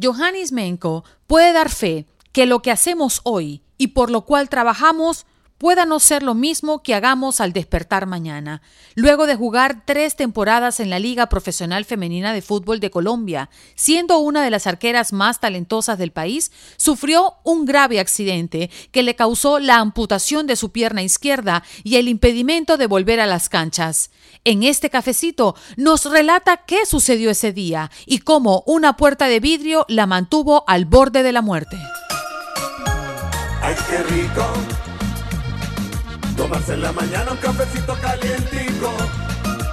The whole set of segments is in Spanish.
Johannes Menko puede dar fe que lo que hacemos hoy y por lo cual trabajamos pueda no ser lo mismo que hagamos al despertar mañana. Luego de jugar tres temporadas en la Liga Profesional Femenina de Fútbol de Colombia, siendo una de las arqueras más talentosas del país, sufrió un grave accidente que le causó la amputación de su pierna izquierda y el impedimento de volver a las canchas. En este cafecito nos relata qué sucedió ese día y cómo una puerta de vidrio la mantuvo al borde de la muerte. ¡Ay, qué rico! Tomarse en la mañana un cafecito calientico.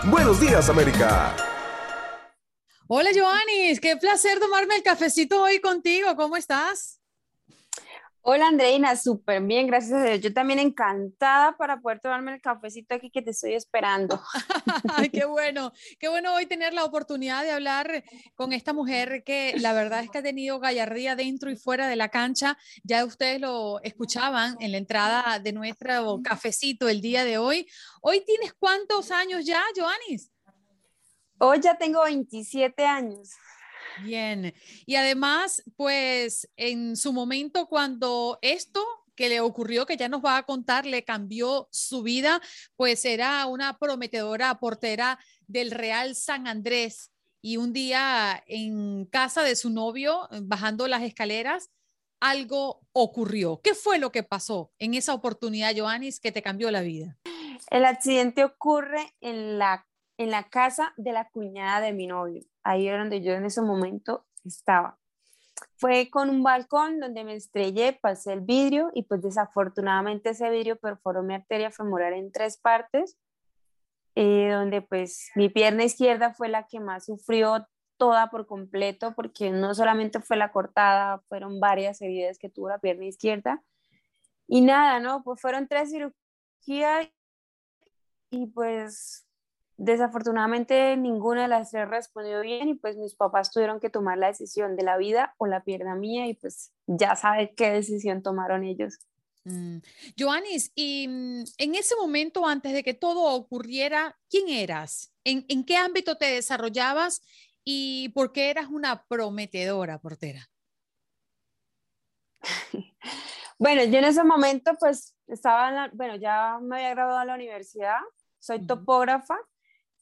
Buenos días, América. Hola, Joanis. Qué placer tomarme el cafecito hoy contigo. ¿Cómo estás? Hola Andreina, súper bien, gracias a Dios. Yo también encantada para poder tomarme el cafecito aquí que te estoy esperando. Ay, qué bueno, qué bueno hoy tener la oportunidad de hablar con esta mujer que la verdad es que ha tenido gallardía dentro y fuera de la cancha. Ya ustedes lo escuchaban en la entrada de nuestro cafecito el día de hoy. Hoy tienes cuántos años ya, Joanis? Hoy ya tengo 27 años. Bien. Y además, pues en su momento cuando esto que le ocurrió, que ya nos va a contar, le cambió su vida, pues era una prometedora portera del Real San Andrés. Y un día en casa de su novio, bajando las escaleras, algo ocurrió. ¿Qué fue lo que pasó en esa oportunidad, Joanis, que te cambió la vida? El accidente ocurre en la, en la casa de la cuñada de mi novio ahí era donde yo en ese momento estaba. Fue con un balcón donde me estrellé, pasé el vidrio y pues desafortunadamente ese vidrio perforó mi arteria femoral en tres partes, eh, donde pues mi pierna izquierda fue la que más sufrió toda por completo, porque no solamente fue la cortada, fueron varias heridas que tuvo la pierna izquierda. Y nada, ¿no? Pues fueron tres cirugías y pues Desafortunadamente ninguna de las tres respondió bien y pues mis papás tuvieron que tomar la decisión de la vida o la pierna mía y pues ya sabe qué decisión tomaron ellos. Mm. Joanis, y mm, en ese momento antes de que todo ocurriera, ¿quién eras? ¿En, ¿En, qué ámbito te desarrollabas y por qué eras una prometedora portera? bueno, yo en ese momento pues estaba, bueno, ya me había graduado en la universidad, soy topógrafa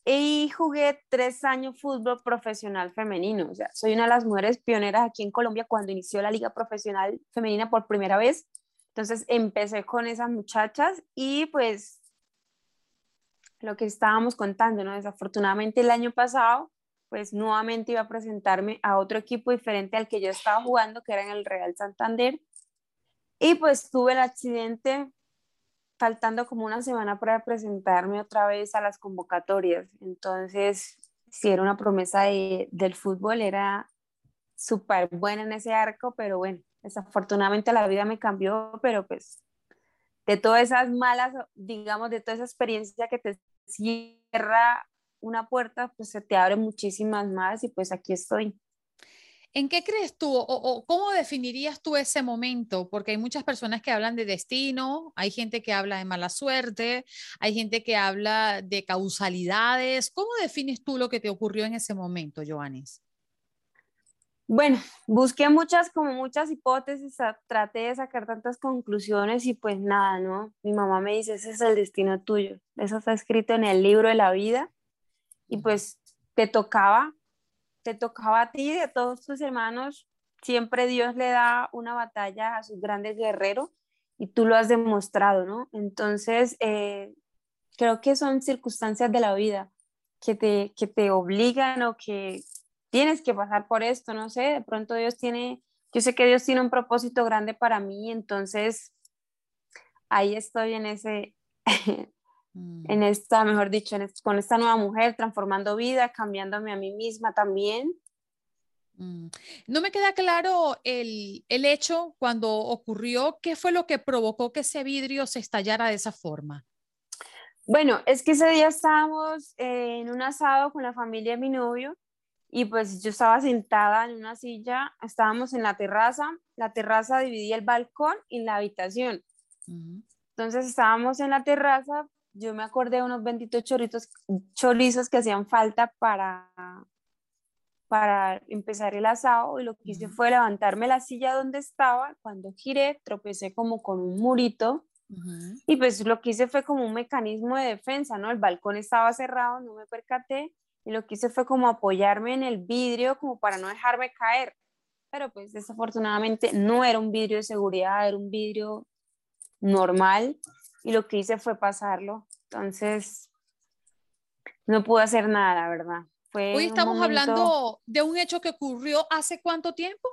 y jugué tres años fútbol profesional femenino. O sea, soy una de las mujeres pioneras aquí en Colombia cuando inició la liga profesional femenina por primera vez. Entonces empecé con esas muchachas y pues lo que estábamos contando, ¿no? Desafortunadamente el año pasado, pues nuevamente iba a presentarme a otro equipo diferente al que yo estaba jugando, que era en el Real Santander. Y pues tuve el accidente faltando como una semana para presentarme otra vez a las convocatorias. Entonces, si era una promesa del fútbol, era súper buena en ese arco, pero bueno, desafortunadamente la vida me cambió, pero pues de todas esas malas, digamos, de toda esa experiencia que te cierra una puerta, pues se te abren muchísimas más y pues aquí estoy. ¿En qué crees tú o, cómo definirías tú ese momento? Porque hay muchas personas que hablan de destino, hay gente que habla de mala suerte, hay gente que habla de causalidades. ¿Cómo defines tú lo que te ocurrió en ese momento, Joanis? Bueno, busqué muchas, como muchas hipótesis, traté de sacar tantas conclusiones y pues nada, ¿no? Mi mamá me dice, ese es el destino tuyo, eso está escrito en el libro de la vida y pues te tocaba te tocaba a ti, de todos tus hermanos, siempre Dios le da una batalla a sus grandes guerreros y tú lo has demostrado, ¿no? Entonces, eh, creo que son circunstancias de la vida que te, que te obligan o que tienes que pasar por esto, no sé, de pronto Dios tiene, yo sé que Dios tiene un propósito grande para mí, entonces ahí estoy en ese, Mm. en esta, mejor dicho, con esta nueva mujer, transformando vida, cambiándome a mí misma también. Mm. No me queda claro el, el, hecho cuando ocurrió, qué fue lo que provocó que ese vidrio se estallara de esa forma. Bueno, es que ese día estábamos en un asado con la familia de mi novio y pues yo estaba sentada en una silla, estábamos en la terraza, la terraza dividía el balcón y la habitación. Entonces estábamos en la terraza, yo me acordé de unos benditos choritos, chorizos que hacían falta para, para empezar el asado y lo que hice fue levantarme la silla donde estaba, cuando giré tropecé como con un murito y pues lo que hice fue como un mecanismo de defensa, ¿no? El balcón estaba cerrado, no me percaté y lo que hice fue como apoyarme en el vidrio como para no dejarme caer. Pero pues desafortunadamente no era un vidrio de seguridad, era un vidrio normal y lo que hice fue pasarlo. Entonces, no pude hacer nada, la verdad. Fue Hoy estamos hablando de un hecho que ocurrió hace cuánto tiempo?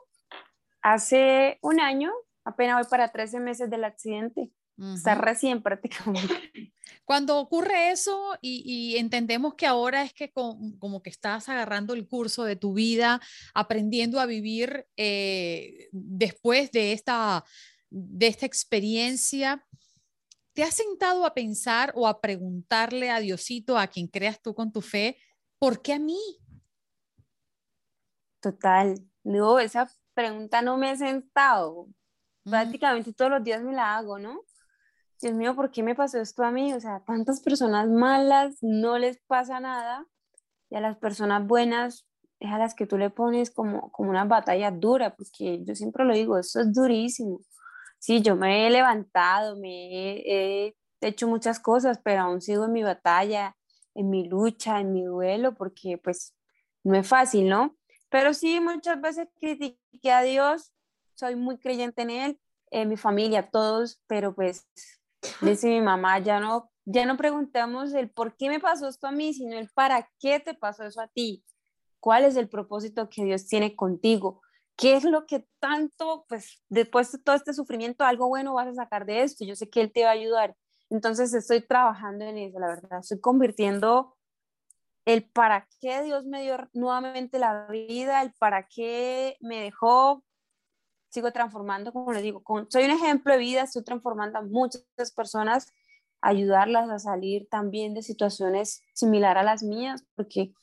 Hace un año, apenas voy para 13 meses del accidente. Está recién prácticamente. Cuando ocurre eso y, entendemos que ahora es que como que estás agarrando el curso de tu vida, aprendiendo a vivir eh, después de esta, de esta experiencia, ¿te has sentado a pensar o a preguntarle a Diosito, a quien creas tú con tu fe, ¿por qué a mí? Total, no, esa pregunta no me he sentado. Prácticamente todos los días me la hago, ¿no? Dios mío, ¿por qué me pasó esto a mí? O sea, tantas personas malas no les pasa nada y a las personas buenas es a las que tú le pones como, como una batalla dura, porque yo siempre lo digo, eso es durísimo. Sí, yo me he levantado, me he, hecho muchas cosas, pero aún sigo en mi batalla, en mi lucha, en mi duelo, porque pues no es fácil, ¿no? Pero sí, muchas veces critiqué a Dios, soy muy creyente en Él, en mi familia, todos, pero pues Dice mi mamá, ya no, ya no preguntamos el por qué me pasó esto a mí, sino el para qué te pasó eso a ti. ¿Cuál es el propósito que Dios tiene contigo? ¿Qué es lo que tanto, pues después de todo este sufrimiento, algo bueno vas a sacar de esto? Yo sé que Él te va a ayudar. Entonces estoy trabajando en eso, la verdad. Estoy convirtiendo el para qué Dios me dio nuevamente la vida, el para qué me dejó sigo transformando, como les digo, soy un ejemplo de vida, estoy transformando a muchas personas, ayudarlas a salir también de situaciones similares a las mías, porque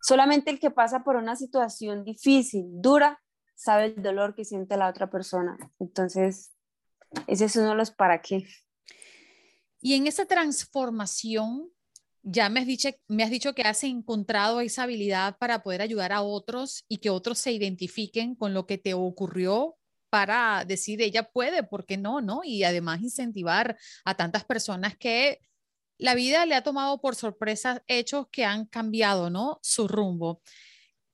solamente el que pasa por una situación difícil, dura, sabe el dolor que siente la otra persona. Entonces, ese es uno de los para qué. Y en esa transformación, ya me has, dicho, me has dicho que has encontrado esa habilidad para poder ayudar a otros y que otros se identifiquen con lo que te ocurrió para decir ella puede, ¿por qué no? ¿no? Y además incentivar a tantas personas que la vida le ha tomado por sorpresa hechos que han cambiado, ¿no? Su rumbo.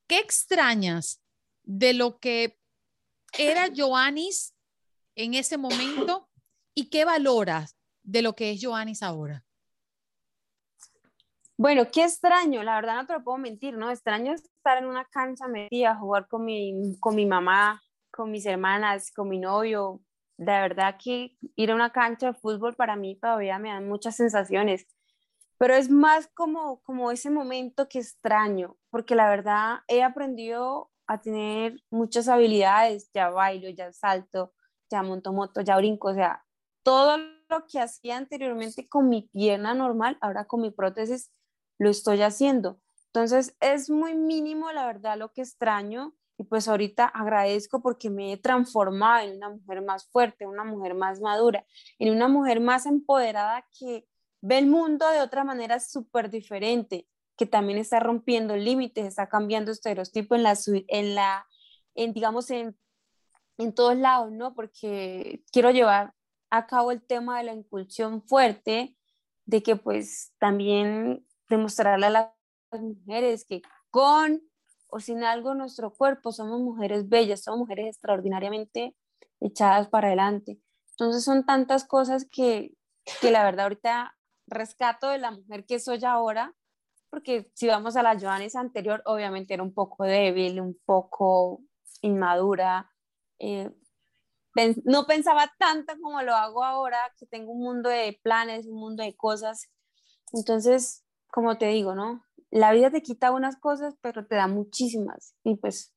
¿Qué extrañas de lo que era Joanis en ese momento y qué valoras de lo que es Joanis ahora? Bueno, qué extraño, la verdad no te lo puedo mentir, ¿no? Extraño estar en una cancha metida, jugar con mi, con mi mamá, con mis hermanas, con mi novio. De verdad que ir a una cancha de fútbol para mí todavía me dan muchas sensaciones, pero es más como, como ese momento que extraño, porque la verdad he aprendido a tener muchas habilidades, ya bailo, ya salto, ya monto moto, ya brinco, o sea, todo lo que hacía anteriormente con mi pierna normal, ahora con mi prótesis lo estoy haciendo. Entonces es muy mínimo, la verdad, lo que extraño y pues ahorita agradezco porque me he transformado en una mujer más fuerte, una mujer más madura, en una mujer más empoderada que ve el mundo de otra manera súper diferente, que también está rompiendo límites, está cambiando estereotipos en la, en la, en, digamos, en, en todos lados, ¿no? Porque quiero llevar a cabo el tema de la inclusión fuerte, de que pues también demostrarle a las mujeres que con o sin algo nuestro cuerpo, somos mujeres bellas, somos mujeres extraordinariamente echadas para adelante. Entonces son tantas cosas que, que la verdad ahorita rescato de la mujer que soy ahora, porque si vamos a la Joanes anterior, obviamente era un poco débil, un poco inmadura, eh, no pensaba tanto como lo hago ahora, que tengo un mundo de planes, un mundo de cosas. Entonces, como te digo, ¿no? la vida te quita unas cosas, pero te da muchísimas. Y pues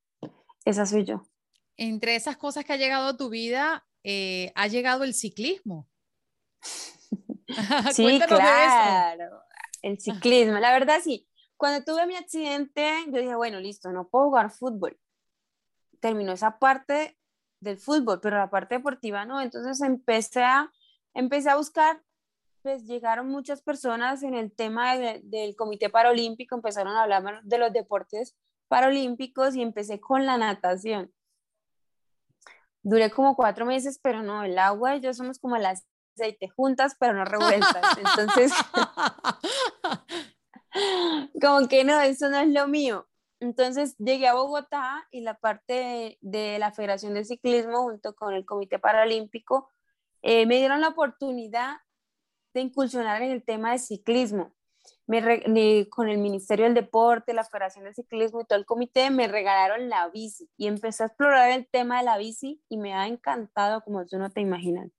esa soy yo. Entre esas cosas que ha llegado a tu vida, eh, ha llegado el ciclismo. sí, claro, el ciclismo. La verdad, sí. Cuando tuve mi accidente, yo dije, bueno, listo, no puedo jugar fútbol. Terminó esa parte del fútbol, pero la parte deportiva no. Entonces empecé a, empecé a buscar, pues llegaron muchas personas en el tema del Comité Paralímpico, empezaron a hablar de los deportes paralímpicos y empecé con la natación. Duré como cuatro meses, pero no, el agua y yo somos como el aceite juntas, pero no revueltas. Entonces, como que no, eso no es lo mío. Entonces llegué a Bogotá y la parte de, la Federación de Ciclismo junto con el Comité Paralímpico eh, me dieron la oportunidad de incursionar en el tema de ciclismo. Me con el Ministerio del Deporte, la Federación de Ciclismo y todo el comité me regalaron la bici y empecé a explorar el tema de la bici y me ha encantado como tú no te imaginas.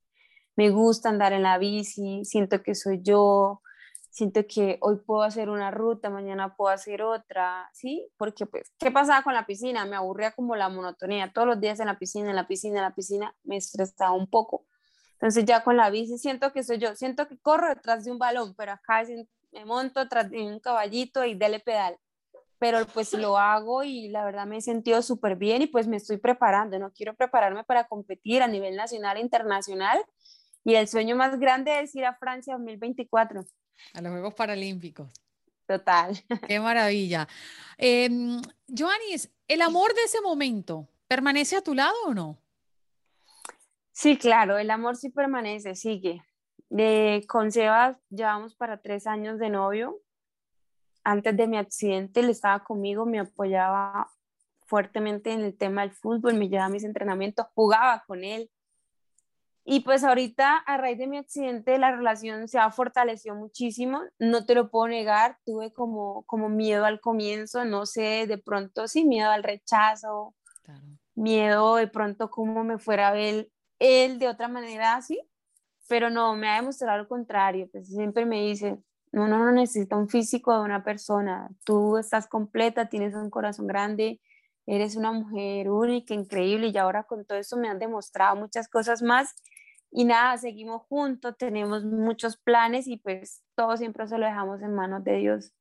Me gusta andar en la bici, siento que soy yo, siento que hoy puedo hacer una ruta, mañana puedo hacer otra, ¿sí? Porque pues, ¿qué pasaba con la piscina? Me aburría como la monotonía, todos los días en la piscina, en la piscina, en la piscina, me estresaba un poco. Entonces ya con la bici siento que soy yo, siento que corro detrás de un balón, pero acá me monto atrás de un caballito y dele pedal. Pero pues lo hago y la verdad me he sentido súper bien y pues me estoy preparando, no quiero prepararme para competir a nivel nacional e internacional y el sueño más grande es ir a Francia 2024. A los Juegos Paralímpicos. Total. Qué maravilla. Eh, Joanis, ¿el amor de ese momento permanece a tu lado o no? Sí, claro, el amor sí permanece, sigue. De, con Sebas llevamos para tres años de novio. Antes de mi accidente, él estaba conmigo, me apoyaba fuertemente en el tema del fútbol, me llevaba a mis entrenamientos, jugaba con él, y pues ahorita a raíz de mi accidente la relación se ha fortalecido muchísimo, no te lo puedo negar, tuve como, como miedo al comienzo, no sé, de pronto sí, miedo al rechazo, miedo de pronto cómo me fuera a ver él de otra manera así, pero no, me ha demostrado lo contrario, pues siempre me dice, no, no, no necesita un físico de una persona, tú estás completa, tienes un corazón grande, eres una mujer única, increíble y ahora con todo eso me han demostrado muchas cosas más y nada, seguimos juntos, tenemos muchos planes y pues todo siempre se lo dejamos en manos de Dios.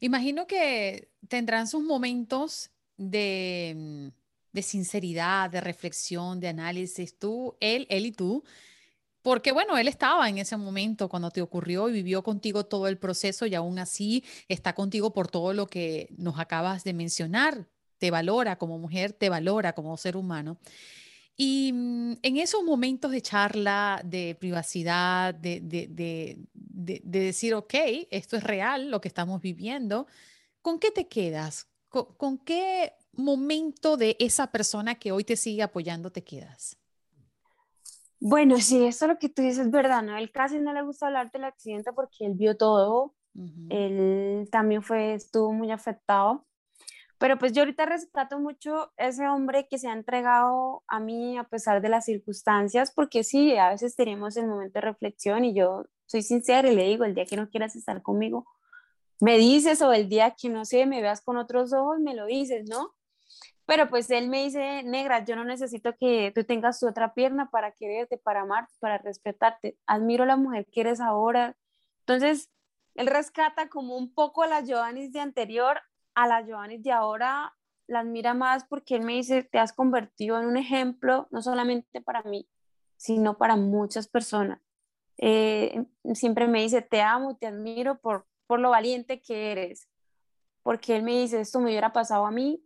Imagino que tendrán sus momentos de, mm, de sinceridad, de reflexión, de análisis, tú, él, él y tú, porque bueno, él estaba en ese momento cuando te ocurrió y vivió contigo todo el proceso y aún así está contigo por todo lo que nos acabas de mencionar. Te valora como mujer, te valora como ser humano. Y mm, en esos momentos de charla, de privacidad, de, de, de, de, decir, ok, esto es real, lo que estamos viviendo, ¿con qué te quedas? ¿Con, qué momento de esa persona que hoy te sigue apoyando te quedas? Bueno, sí, eso lo que tú dices es verdad, ¿no? Él casi no le gusta hablar del accidente porque él vio todo, él también fue, estuvo muy afectado, pero pues yo ahorita rescato mucho ese hombre que se ha entregado a mí a pesar de las circunstancias, porque sí, a veces tenemos el momento de reflexión y yo soy sincera y le digo, el día que no quieras estar conmigo, me dices o el día que no sé, me veas con otros ojos, me lo dices, ¿no? Pero pues él me dice, negra, yo no necesito que tú tengas tu otra pierna para quererte, para amarte, para respetarte. Admiro la mujer que eres ahora. Entonces, él rescata como un poco a la Joanis de anterior a la Giovanni de ahora la admira más porque él me dice, te has convertido en un ejemplo, no solamente para mí, sino para muchas personas. Eh, siempre me dice, te amo, te admiro por, por lo valiente que eres, porque él me dice, esto me hubiera pasado a mí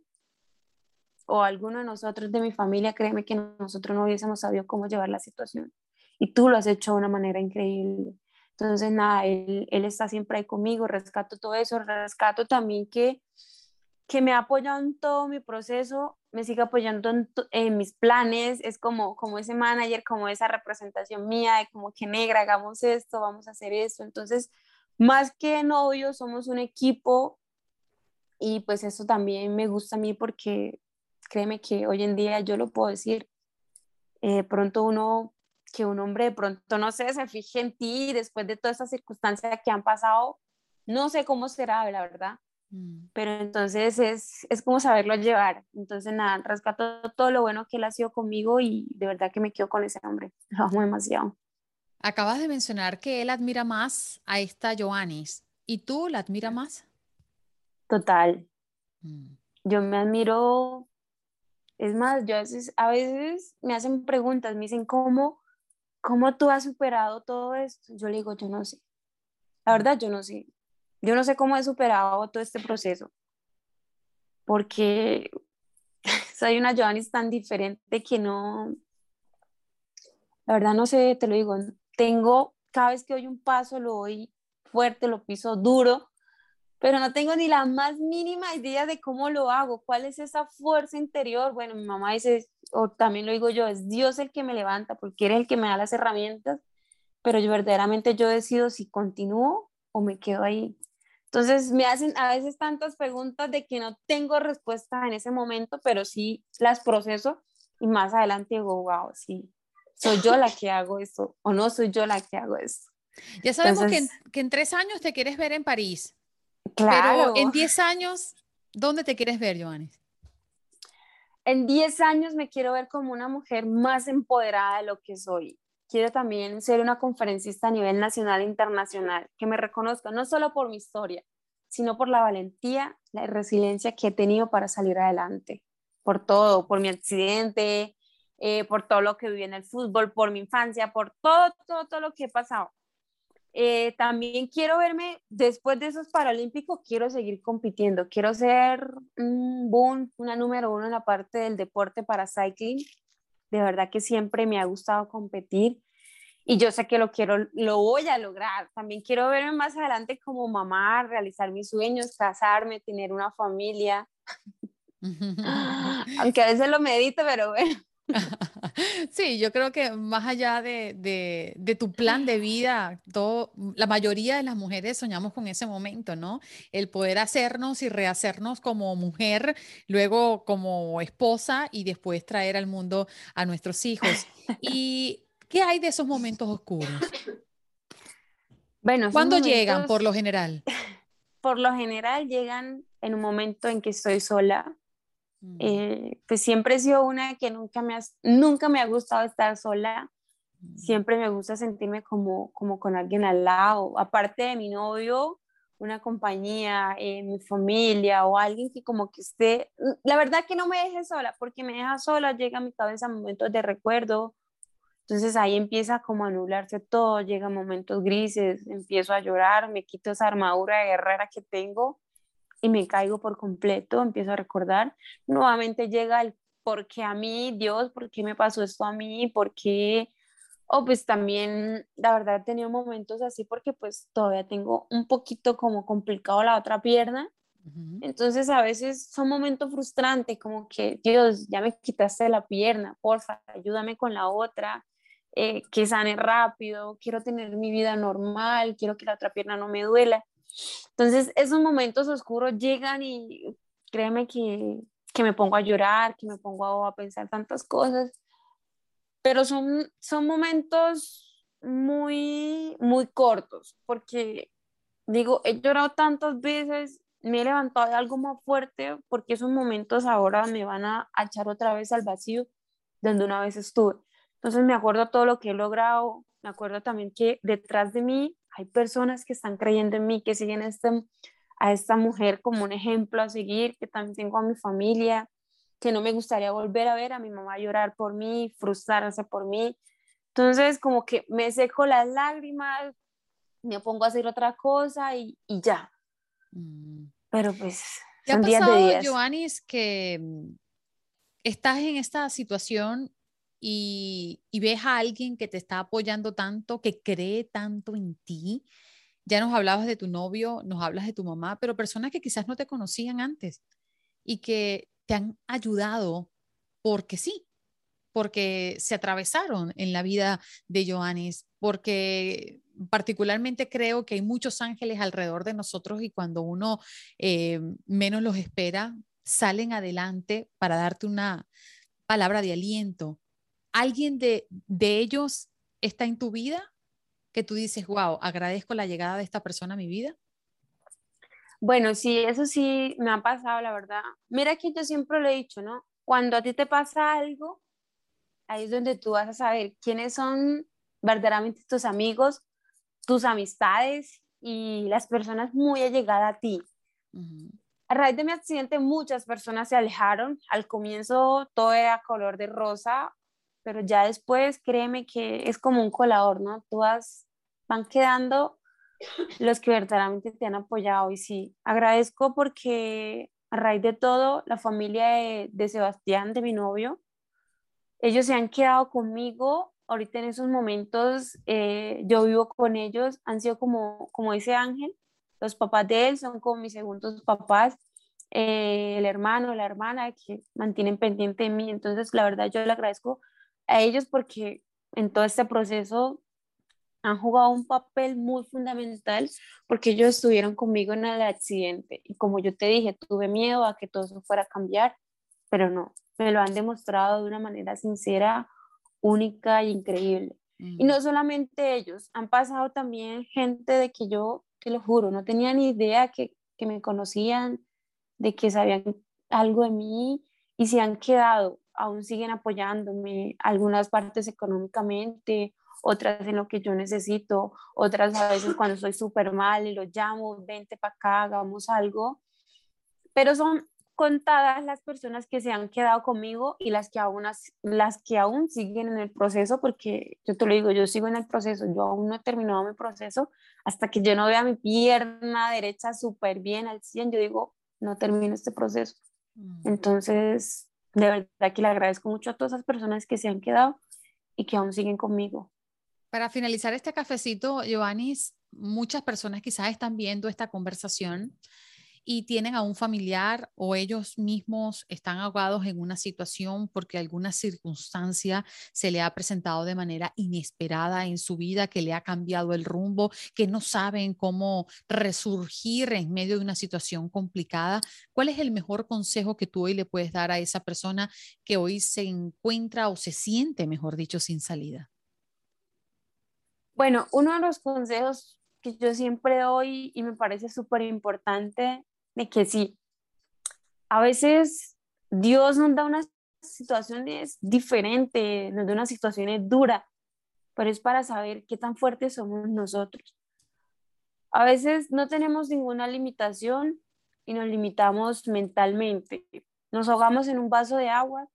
o a alguno de nosotros de mi familia, créeme que nosotros no hubiésemos sabido cómo llevar la situación. Y tú lo has hecho de una manera increíble. Entonces, nada, él, él, está siempre ahí conmigo, rescato todo eso, rescato también que, que me ha apoyado en todo mi proceso, me sigue apoyando en, mis planes, es como, como ese manager, como esa representación mía, de como que negra, hagamos esto, vamos a hacer esto. Entonces, más que novio, somos un equipo y pues eso también me gusta a mí porque créeme que hoy en día yo lo puedo decir, eh, pronto uno que un hombre de pronto, no sé, se fije en ti después de todas esas circunstancias que han pasado, no sé cómo será, la verdad, Mm. Pero entonces es, es como saberlo llevar. Entonces, nada, rescato todo lo bueno que él ha sido conmigo y de verdad que me quedo con ese hombre. Lo amo demasiado. Acabas de mencionar que él admira más a esta Joanis. ¿Y tú la admira más? Total. Mm. Yo me admiro. Es más, yo a veces, a veces me hacen preguntas, me dicen, ¿cómo, ¿cómo tú has superado todo esto? Yo le digo, yo no sé. La verdad, yo no sé. Yo no sé cómo he superado todo este proceso, porque soy una Joanis tan diferente que no, la verdad no sé, te lo digo, tengo, cada vez que doy un paso lo doy fuerte, lo piso duro, pero no tengo ni la más mínima idea de cómo lo hago, cuál es esa fuerza interior. Bueno, mi mamá dice, o también lo digo yo, es Dios el que me levanta, porque eres el que me da las herramientas, pero yo verdaderamente yo decido si continúo o me quedo ahí. Entonces me hacen a veces tantas preguntas de que no tengo respuesta en ese momento, pero sí las proceso y más adelante digo, wow, sí, soy yo la que hago esto o no soy yo la que hago esto. Ya sabemos que, en, que, en, tres años te quieres ver en París. Claro. Pero en diez años, ¿dónde te quieres ver, Joanis? En diez años me quiero ver como una mujer más empoderada de lo que soy quiero también ser una conferencista a nivel nacional e internacional, que me reconozca no solo por mi historia, sino por la valentía, la resiliencia que he tenido para salir adelante, por todo, por mi accidente, eh, por todo lo que viví en el fútbol, por mi infancia, por todo, todo, todo lo que he pasado. Eh, también quiero verme, después de esos Paralímpicos, quiero seguir compitiendo, quiero ser un boom, una número uno en la parte del deporte para cycling, de verdad que siempre me ha gustado competir y yo sé que lo quiero, lo voy a lograr. También quiero verme más adelante como mamá, realizar mis sueños, casarme, tener una familia. Aunque a veces lo medito, pero bueno. Sí, yo creo que más allá de, de, tu plan de vida, todo, la mayoría de las mujeres soñamos con ese momento, ¿no? El poder hacernos y rehacernos como mujer, luego como esposa y después traer al mundo a nuestros hijos. ¿Y qué hay de esos momentos oscuros? Bueno, ¿cuándo llegan por lo general? Por lo general llegan en un momento en que estoy sola, Mm. Eh, pues siempre he sido una que nunca me, ha, nunca me ha gustado estar sola. Mm. Siempre me gusta sentirme como, como con alguien al lado. Aparte de mi novio, una compañía, eh, mi familia o alguien que como que esté, la verdad que no me deje sola, porque me deja sola, llega a mi cabeza momentos de recuerdo, entonces ahí empieza como a anularse todo, llega momentos grises, empiezo a llorar, me quito esa armadura de guerrera que tengo y me caigo por completo, empiezo a recordar, nuevamente llega el por qué a mí, Dios, por qué me pasó esto a mí, por qué, o pues también, la verdad, he tenido momentos así porque pues todavía tengo un poquito como complicado la otra pierna, entonces a veces son momentos frustrantes, como que, Dios, ya me quitaste la pierna, porfa, ayúdame con la otra, eh, que sane rápido, quiero tener mi vida normal, quiero que la otra pierna no me duela. Entonces, esos momentos oscuros llegan y créeme que, que me pongo a llorar, que me pongo a, pensar tantas cosas, pero son, son momentos muy, muy cortos, porque digo, he llorado tantas veces, me he levantado de algo más fuerte, porque esos momentos ahora me van a, a echar otra vez al vacío donde una vez estuve. Entonces me acuerdo todo lo que he logrado, me acuerdo también que detrás de mí hay personas que están creyendo en mí, que siguen a, este, a esta mujer como un ejemplo a seguir, que también tengo a mi familia, que no me gustaría volver a ver a mi mamá llorar por mí, frustrarse por mí. Entonces, como que me seco las lágrimas, me pongo a hacer otra cosa y, y ya. Mm. Pero pues, son días de días. Joanis, que mm, estás en esta situación y, ves a alguien que te está apoyando tanto, que cree tanto en ti. Ya nos hablabas de tu novio, nos hablas de tu mamá, pero personas que quizás no te conocían antes y que te han ayudado porque sí, porque se atravesaron en la vida de Joanis, porque particularmente creo que hay muchos ángeles alrededor de nosotros y cuando uno eh, menos los espera, salen adelante para darte una palabra de aliento, alguien de, ellos está en tu vida que tú dices, wow, agradezco la llegada de esta persona a mi vida? Bueno, sí, eso sí me ha pasado, la verdad. Mira que yo siempre lo he dicho, ¿no? Cuando a ti te pasa algo, ahí es donde tú vas a saber quiénes son verdaderamente tus amigos, tus amistades y las personas muy allegadas a ti. A raíz de mi accidente, muchas personas se alejaron. Al comienzo todo era color de rosa, pero ya después, créeme que es como un colador, ¿no? Todas van quedando los que verdaderamente te han apoyado. Y sí, agradezco porque a raíz de todo, la familia de, Sebastián, de mi novio, ellos se han quedado conmigo. Ahorita en esos momentos eh, yo vivo con ellos, han sido como, como dice Ángel, los papás de él son como mis segundos papás, eh, el hermano, la hermana que mantienen pendiente de mí. Entonces, la verdad, yo le agradezco a ellos porque en todo este proceso han jugado un papel muy fundamental porque ellos estuvieron conmigo en el accidente y como yo te dije, tuve miedo a que todo eso fuera a cambiar, pero no, me lo han demostrado de una manera sincera, única e increíble. Y no solamente ellos, han pasado también gente de que yo, te lo juro, no tenía ni idea que, que me conocían, de que sabían algo de mí y se han quedado, aún siguen apoyándome, algunas partes económicamente, otras en lo que yo necesito, otras a veces cuando estoy súper mal y lo llamo, vente para acá, hagamos algo. Pero son contadas las personas que se han quedado conmigo y las que aún, las que aún siguen en el proceso, porque yo te lo digo, yo sigo en el proceso, yo aún no he terminado mi proceso, hasta que yo no vea mi pierna derecha súper bien al 100, yo digo, no termino este proceso. Entonces, de verdad que le agradezco mucho a todas esas personas que se han quedado y que aún siguen conmigo. Para finalizar este cafecito, Giovanni, muchas personas quizás están viendo esta conversación y tienen a un familiar o ellos mismos están ahogados en una situación porque alguna circunstancia se le ha presentado de manera inesperada en su vida, que le ha cambiado el rumbo, que no saben cómo resurgir en medio de una situación complicada. ¿Cuál es el mejor consejo que tú hoy le puedes dar a esa persona que hoy se encuentra o se siente, mejor dicho, sin salida? Bueno, uno de los consejos que yo siempre doy y me parece súper importante que sí, a veces Dios nos da unas situaciones diferentes, nos da unas situaciones duras, pero es para saber qué tan fuertes somos nosotros. A veces no tenemos ninguna limitación y nos limitamos mentalmente. Nos ahogamos en un vaso de agua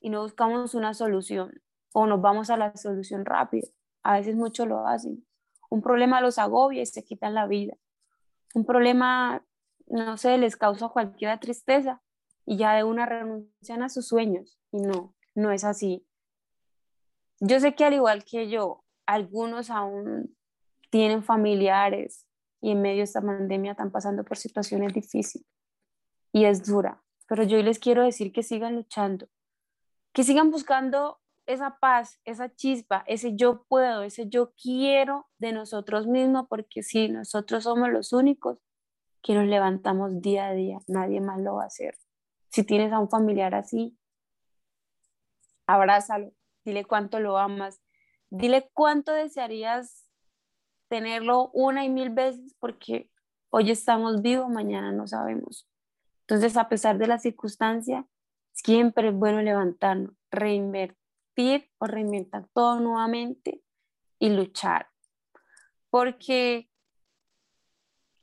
y no buscamos una solución o nos vamos a la solución rápida a veces muchos lo hacen. Un problema los agobia y se quitan la vida. Un problema, no sé, les causa cualquier tristeza y ya de una renuncian a sus sueños. Y no, no es así. Yo sé que al igual que yo, algunos aún tienen familiares y en medio de esta pandemia están pasando por situaciones difíciles y es dura. Pero yo les quiero decir que sigan luchando, que sigan buscando esa paz, esa chispa, ese yo puedo, ese yo quiero de nosotros mismos, porque si nosotros somos los únicos que nos levantamos día a día, nadie más lo va a hacer. Si tienes a un familiar así, abrázalo, dile cuánto lo amas, dile cuánto desearías tenerlo una y mil veces, porque hoy estamos vivos, mañana no sabemos. Entonces, a pesar de la circunstancia, siempre es bueno levantarnos, reinvertir o reinventar todo nuevamente y luchar. Porque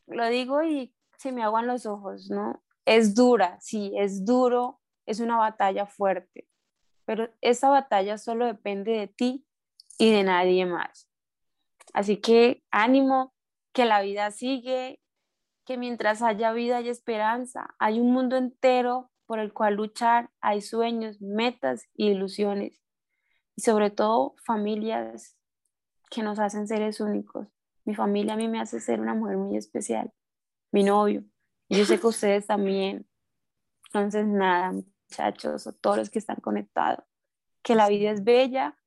lo digo y se me aguan los ojos, ¿no? Es dura, sí, es duro, es una batalla fuerte, pero esa batalla solo depende de ti y de nadie más. Así que ánimo, que la vida sigue, que mientras haya vida hay esperanza, hay un mundo entero por el cual luchar, hay sueños, metas y ilusiones y sobre todo familias que nos hacen seres únicos. Mi familia a mí me hace ser una mujer muy especial, mi novio, y yo sé que ustedes también. Entonces, nada, muchachos, o todos los que están conectados, que la vida es bella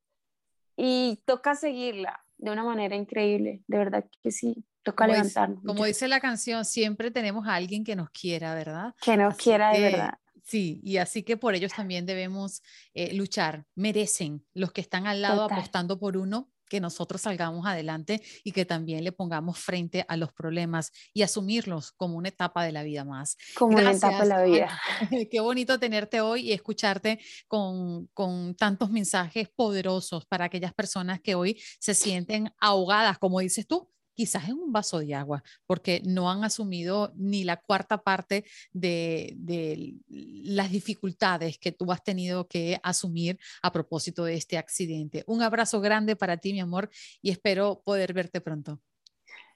y toca seguirla de una manera increíble, de verdad que sí, toca levantarnos. como dice la canción, siempre tenemos a alguien que nos quiera, ¿verdad? Que nos quiera de verdad. Sí, y así que por ellos también debemos eh, luchar. Merecen los que están al lado apostando por uno, que nosotros salgamos adelante y que también le pongamos frente a los problemas y asumirlos como una etapa de la vida más. Como una etapa de la vida. Qué bonito tenerte hoy y escucharte con, con tantos mensajes poderosos para aquellas personas que hoy se sienten ahogadas, como dices tú, quizás en un vaso de agua, porque no han asumido ni la cuarta parte de, de, las dificultades que tú has tenido que asumir a propósito de este accidente. Un abrazo grande para ti, mi amor, y espero poder verte pronto.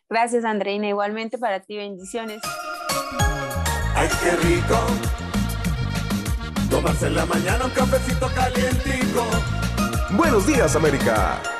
Gracias, Andreina. Igualmente para ti, bendiciones. Ay, qué rico. Tomarse en la mañana un cafecito calientico. Buenos días, América.